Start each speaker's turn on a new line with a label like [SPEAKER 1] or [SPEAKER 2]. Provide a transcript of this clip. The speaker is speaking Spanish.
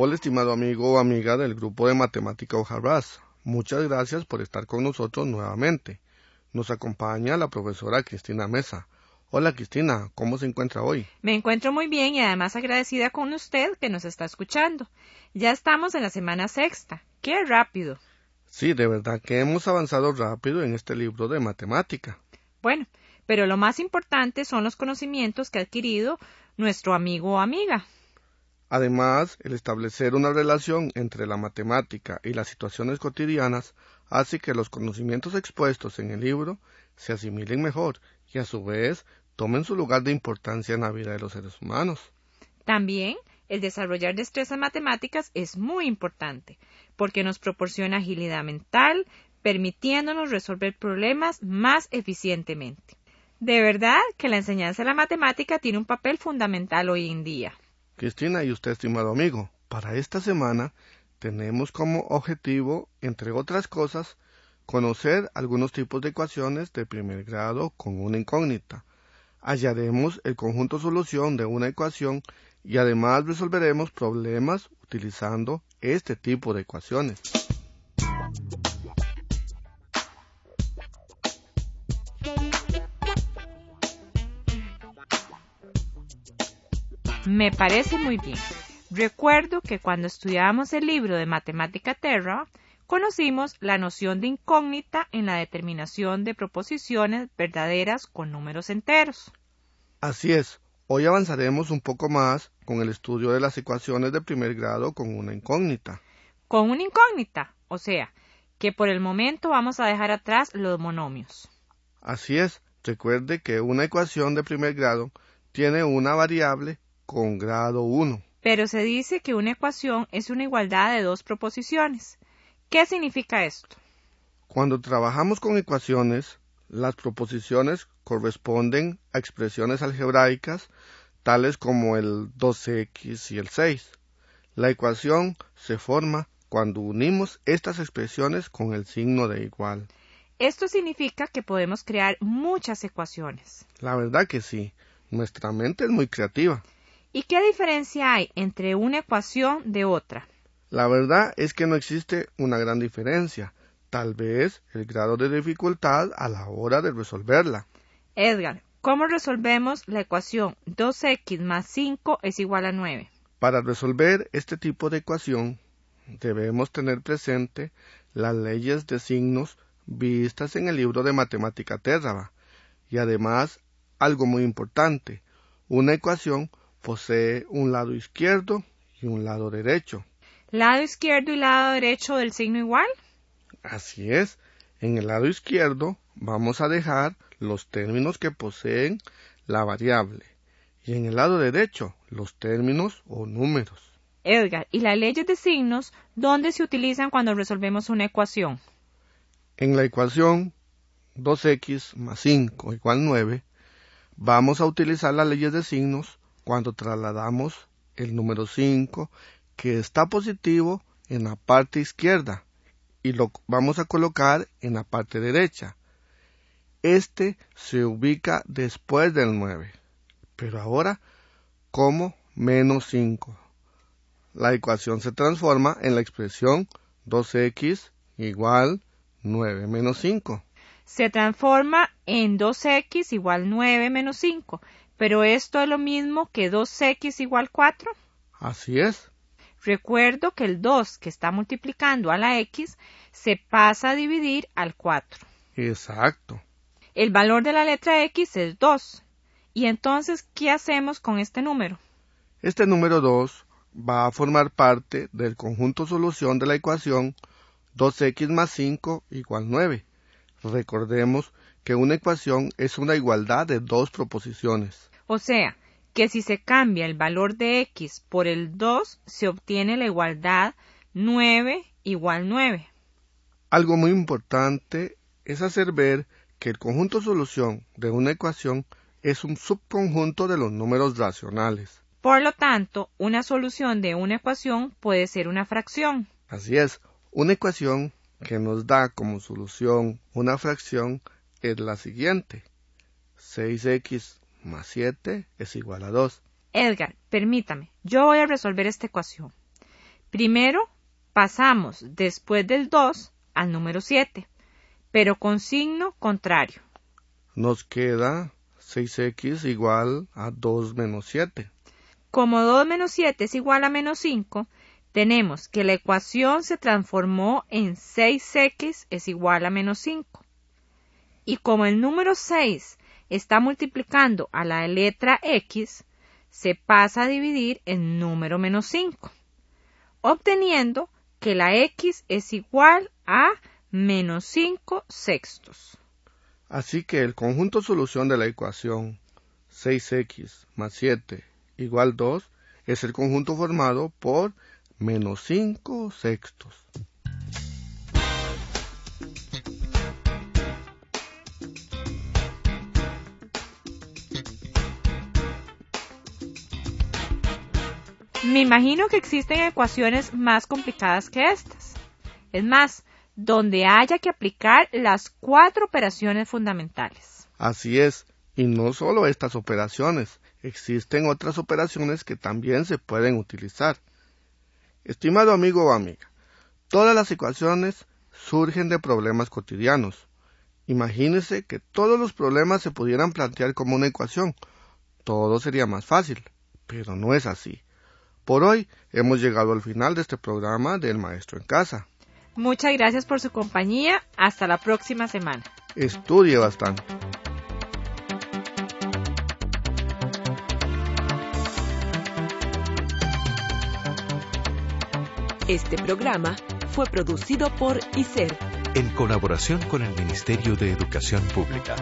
[SPEAKER 1] Hola estimado amigo o amiga del grupo de matemática Ojarras. Muchas gracias por estar con nosotros nuevamente. Nos acompaña la profesora Cristina Mesa. Hola Cristina, ¿cómo se encuentra hoy?
[SPEAKER 2] Me encuentro muy bien y además agradecida con usted que nos está escuchando. Ya estamos en la semana sexta. ¡Qué rápido!
[SPEAKER 1] Sí, de verdad que hemos avanzado rápido en este libro de matemática.
[SPEAKER 2] Bueno, pero lo más importante son los conocimientos que ha adquirido nuestro amigo o amiga.
[SPEAKER 1] Además, el establecer una relación entre la matemática y las situaciones cotidianas hace que los conocimientos expuestos en el libro se asimilen mejor y a su vez tomen su lugar de importancia en la vida de los seres humanos.
[SPEAKER 2] También el desarrollar destrezas matemáticas es muy importante porque nos proporciona agilidad mental, permitiéndonos resolver problemas más eficientemente. De verdad que la enseñanza de la matemática tiene un papel fundamental hoy en día.
[SPEAKER 1] Cristina y usted, estimado amigo, para esta semana tenemos como objetivo, entre otras cosas, conocer algunos tipos de ecuaciones de primer grado con una incógnita. Hallaremos el conjunto solución de una ecuación y además resolveremos problemas utilizando este tipo de ecuaciones.
[SPEAKER 2] Me parece muy bien. Recuerdo que cuando estudiábamos el libro de Matemática Terra, conocimos la noción de incógnita en la determinación de proposiciones verdaderas con números enteros.
[SPEAKER 1] Así es, hoy avanzaremos un poco más con el estudio de las ecuaciones de primer grado con una incógnita.
[SPEAKER 2] Con una incógnita, o sea, que por el momento vamos a dejar atrás los monomios.
[SPEAKER 1] Así es, recuerde que una ecuación de primer grado tiene una variable con grado 1.
[SPEAKER 2] Pero se dice que una ecuación es una igualdad de dos proposiciones. ¿Qué significa esto?
[SPEAKER 1] Cuando trabajamos con ecuaciones, las proposiciones corresponden a expresiones algebraicas tales como el 2x y el 6. La ecuación se forma cuando unimos estas expresiones con el signo de igual.
[SPEAKER 2] Esto significa que podemos crear muchas ecuaciones.
[SPEAKER 1] La verdad que sí, nuestra mente es muy creativa.
[SPEAKER 2] ¿Y qué diferencia hay entre una ecuación de otra?
[SPEAKER 1] La verdad es que no existe una gran diferencia, tal vez el grado de dificultad a la hora de resolverla.
[SPEAKER 2] Edgar, ¿cómo resolvemos la ecuación 2x más 5 es igual a 9?
[SPEAKER 1] Para resolver este tipo de ecuación, debemos tener presente las leyes de signos vistas en el libro de matemática Térraba, y además algo muy importante, una ecuación posee un lado izquierdo y un lado derecho.
[SPEAKER 2] ¿Lado izquierdo y lado derecho del signo igual?
[SPEAKER 1] Así es. En el lado izquierdo vamos a dejar los términos que poseen la variable y en el lado derecho los términos o números.
[SPEAKER 2] Edgar, ¿y las leyes de signos dónde se utilizan cuando resolvemos una ecuación?
[SPEAKER 1] En la ecuación 2x más 5 igual 9, vamos a utilizar las leyes de signos cuando trasladamos el número 5 que está positivo en la parte izquierda y lo vamos a colocar en la parte derecha. Este se ubica después del 9, pero ahora como menos 5. La ecuación se transforma en la expresión 2x igual 9 menos 5.
[SPEAKER 2] Se transforma en 2x igual 9 menos 5. Pero esto es lo mismo que 2x igual 4.
[SPEAKER 1] Así es.
[SPEAKER 2] Recuerdo que el 2 que está multiplicando a la x se pasa a dividir al 4.
[SPEAKER 1] Exacto.
[SPEAKER 2] El valor de la letra x es 2. ¿Y entonces qué hacemos con este número?
[SPEAKER 1] Este número 2 va a formar parte del conjunto solución de la ecuación 2x más 5 igual 9. Recordemos que una ecuación es una igualdad de dos proposiciones.
[SPEAKER 2] O sea, que si se cambia el valor de x por el 2, se obtiene la igualdad 9 igual 9.
[SPEAKER 1] Algo muy importante es hacer ver que el conjunto solución de una ecuación es un subconjunto de los números racionales.
[SPEAKER 2] Por lo tanto, una solución de una ecuación puede ser una fracción.
[SPEAKER 1] Así es, una ecuación que nos da como solución una fracción es la siguiente. 6x más 7 es igual a 2.
[SPEAKER 2] Edgar, permítame, yo voy a resolver esta ecuación. Primero, pasamos después del 2 al número 7, pero con signo contrario.
[SPEAKER 1] Nos queda 6x igual a 2 menos 7.
[SPEAKER 2] Como 2 menos 7 es igual a menos 5, tenemos que la ecuación se transformó en 6x es igual a menos 5. Y como el número 6 está multiplicando a la letra x, se pasa a dividir en número menos 5, obteniendo que la x es igual a menos 5 sextos.
[SPEAKER 1] Así que el conjunto solución de la ecuación 6x más 7 igual 2 es el conjunto formado por menos 5 sextos.
[SPEAKER 2] Me imagino que existen ecuaciones más complicadas que estas. Es más, donde haya que aplicar las cuatro operaciones fundamentales.
[SPEAKER 1] Así es, y no solo estas operaciones, existen otras operaciones que también se pueden utilizar. Estimado amigo o amiga, todas las ecuaciones surgen de problemas cotidianos. Imagínese que todos los problemas se pudieran plantear como una ecuación. Todo sería más fácil, pero no es así. Por hoy hemos llegado al final de este programa del Maestro en Casa.
[SPEAKER 2] Muchas gracias por su compañía. Hasta la próxima semana.
[SPEAKER 1] Estudie bastante.
[SPEAKER 3] Este programa fue producido por ICER
[SPEAKER 4] En colaboración con el Ministerio de Educación Pública.